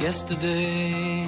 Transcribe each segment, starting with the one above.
Yesterday,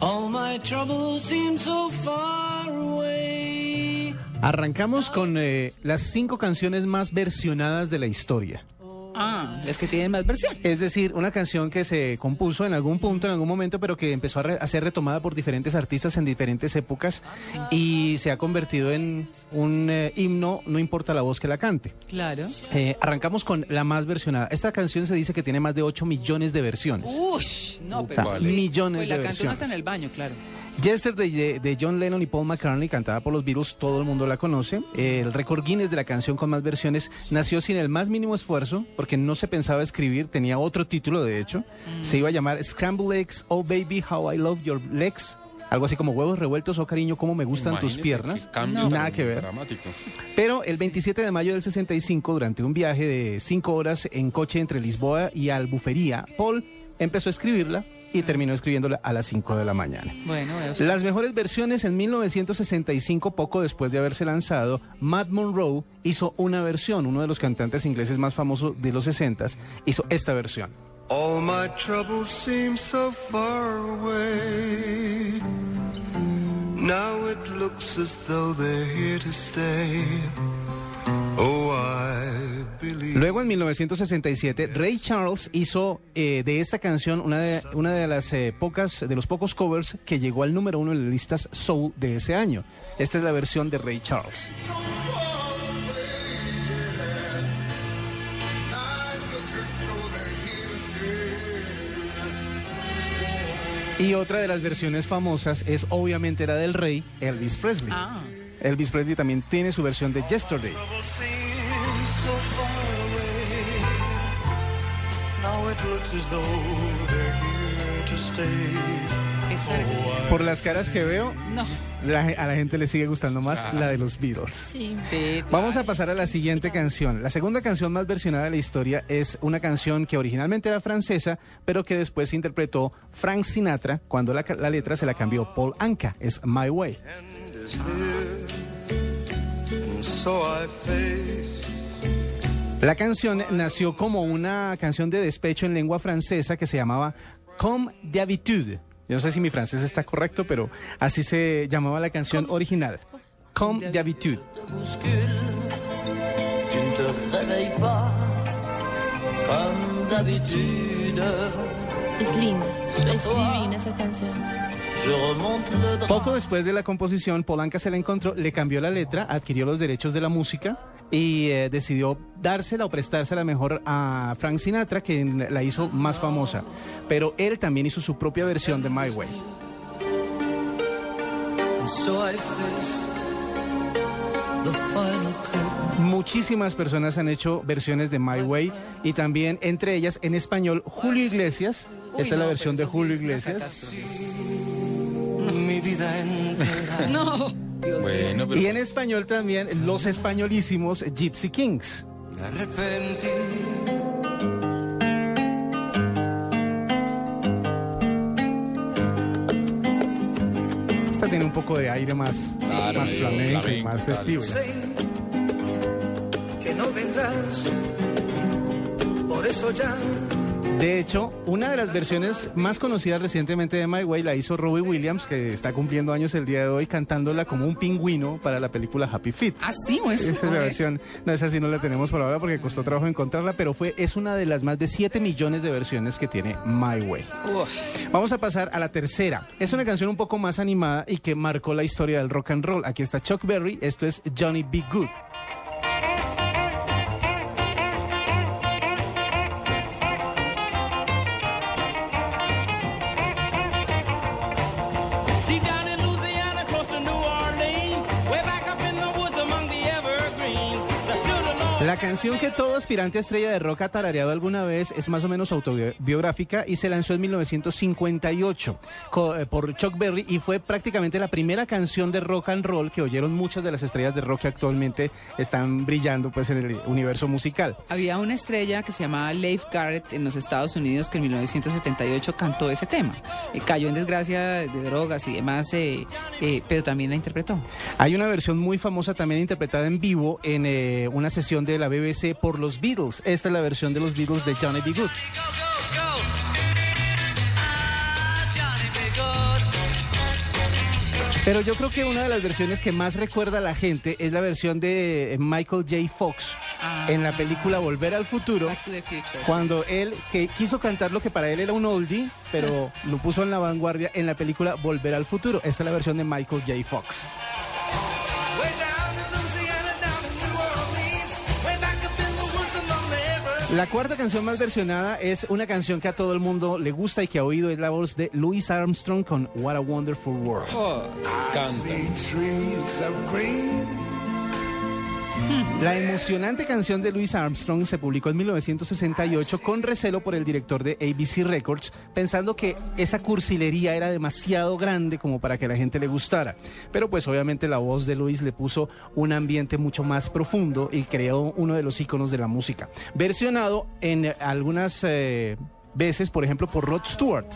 all my troubles seem so far away. Arrancamos con eh, las cinco canciones más versionadas de la historia. Ah, las que tienen más versión. Es decir, una canción que se compuso en algún punto, en algún momento, pero que empezó a, re- a ser retomada por diferentes artistas en diferentes épocas y se ha convertido en un eh, himno, no importa la voz que la cante. Claro. Eh, arrancamos con la más versionada. Esta canción se dice que tiene más de 8 millones de versiones. Ush, no, O pero sea, sí. millones pues de la uno versiones. hasta en el baño, claro. Yesterday de, de John Lennon y Paul McCartney, cantada por los Beatles, todo el mundo la conoce. El récord Guinness de la canción con más versiones nació sin el más mínimo esfuerzo, porque no se pensaba escribir, tenía otro título de hecho. Se iba a llamar Scramble Eggs, Oh Baby, How I Love Your Legs. Algo así como huevos revueltos, oh cariño, cómo me gustan tus Imagínese piernas. No. tan Nada que ver. Dramático. Pero el 27 de mayo del 65, durante un viaje de cinco horas en coche entre Lisboa y Albufería, Paul empezó a escribirla y terminó escribiéndola a las 5 de la mañana. Bueno. Las mejores versiones en 1965, poco después de haberse lanzado, Matt Monroe hizo una versión, uno de los cantantes ingleses más famosos de los 60 hizo esta versión. All my troubles seem so far away. Now it looks as though they're here to stay. Luego en 1967, Ray Charles hizo eh, de esta canción una de, una de las eh, pocas, de los pocos covers que llegó al número uno en las listas soul de ese año. Esta es la versión de Ray Charles. Y otra de las versiones famosas es obviamente la del rey Elvis Presley. Ah, Elvis Presley también tiene su versión de Yesterday. So far away. Now it looks as though they're here to stay. es- Por las caras que veo, No, la ge- a la gente le sigue gustando más Claro. la de los Beatles. sí. sí Vamos a pasar a la siguiente canción. La segunda canción más versionada de la historia es una canción que originalmente era francesa, pero que después interpretó Frank Sinatra cuando la, la letra se la cambió Paul Anka. Es My Way. And La canción nació como una canción de despecho en lengua francesa que se llamaba Comme d'habitude. Yo no sé si mi francés está correcto, pero así se llamaba la canción original. Comme d'habitude. Es linda, es divina esa canción. Poco después de la composición, Polanca se la encontró, le cambió la letra, adquirió los derechos de la música y eh, decidió dársela o prestársela mejor a Frank Sinatra, quien la hizo más famosa. Pero él también hizo su propia versión de My Way. Muchísimas personas han hecho versiones de My Way y también entre ellas en español Julio Iglesias. Uy, Esta es la versión de Julio Iglesias. catástrofe. Mi vida entera. No, Dios mío. Bueno, pero Y en español también los españolísimos Gypsy Kings. Me arrepentí. Esta tiene un poco de aire más, Claro, más medio flamenco y flamenco, más festivo. Sé que no vendrás. Por eso ya De hecho, una de las versiones más conocidas recientemente de My Way la hizo Robbie Williams, que está cumpliendo años el día de hoy, cantándola como un pingüino para la película Happy Feet. ¿Ah, sí? ¿O eso? Esa es ¿Cómo la versión, no esa sí no la tenemos por ahora porque costó trabajo encontrarla, pero fue es una de las más de 7 millones de versiones que tiene My Way. Uf. Vamos a pasar a la tercera. Es una canción un poco más animada y que marcó la historia del rock and roll. Aquí está Chuck Berry, esto es Johnny B. Good. La canción que todo aspirante a estrella de rock ha tarareado alguna vez es más o menos autobiográfica y se lanzó en 1958 co- eh, por Chuck Berry y fue prácticamente la primera canción de rock and roll que oyeron muchas de las estrellas de rock que actualmente están brillando pues en el universo musical. Había una estrella que se llamaba Leif Garrett en los Estados Unidos que en 1978 cantó ese tema. Eh, cayó en desgracia de drogas y demás, eh, eh, pero también la interpretó. Hay una versión muy famosa también interpretada en vivo en una sesión de la BBC por los Beatles. Esta es la versión de los Beatles de Johnny B. Good. Pero yo creo que una de las versiones que más recuerda a la gente es la versión de Michael J. Fox Ah. en la película Volver al Futuro. Cuando él que quiso cantar lo que para él era un oldie, pero lo puso en la vanguardia en la película Volver al Futuro. Esta es la versión de Michael J. Fox. La cuarta canción más versionada es una canción que a todo el mundo le gusta y que ha oído, es la voz de Louis Armstrong con What a Wonderful World. Oh, trees of green. La emocionante canción de Louis Armstrong se publicó en 1968 con recelo por el director de ABC Records, pensando que esa cursilería era demasiado grande como para que la gente le gustara. Pero pues obviamente la voz de Louis le puso un ambiente mucho más profundo y creó uno de los iconos de la música. Versionado en algunas eh, veces, por ejemplo, por Rod Stewart.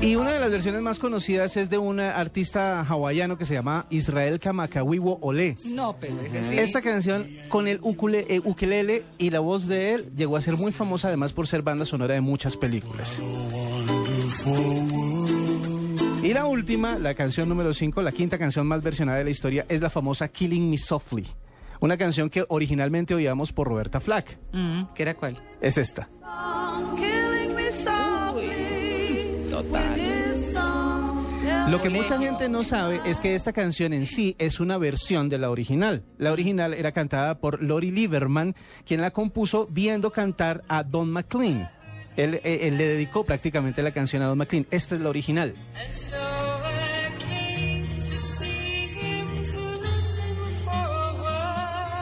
Y una de las versiones más conocidas es de un artista hawaiano que se llama Israel Kamakawiwo Ole. no, pero ese sí. Esta canción con el ukule- eh, y la voz de él llegó a ser muy famosa además por ser banda sonora de muchas películas. Y la última, la canción número 5, la quinta canción más versionada de la historia es la famosa Killing Me Softly. Una canción que originalmente oíamos por Roberta Flack. Mm, ¿Qué era cuál? Es esta. Lo que mucha gente no sabe es que esta canción en sí es una versión de la original. La original era cantada por Lori Lieberman, quien la compuso viendo cantar a Don McLean. Él, eh, él le dedicó prácticamente la canción a Don McLean. Esta es la original.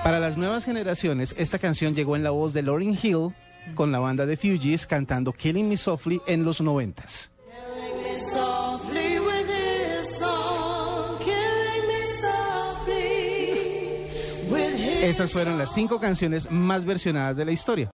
Para las nuevas generaciones, esta canción llegó en la voz de Lauryn Hill con la banda de Fugees cantando Killing Me Softly en los noventas. Esas fueron las cinco canciones más versionadas de la historia.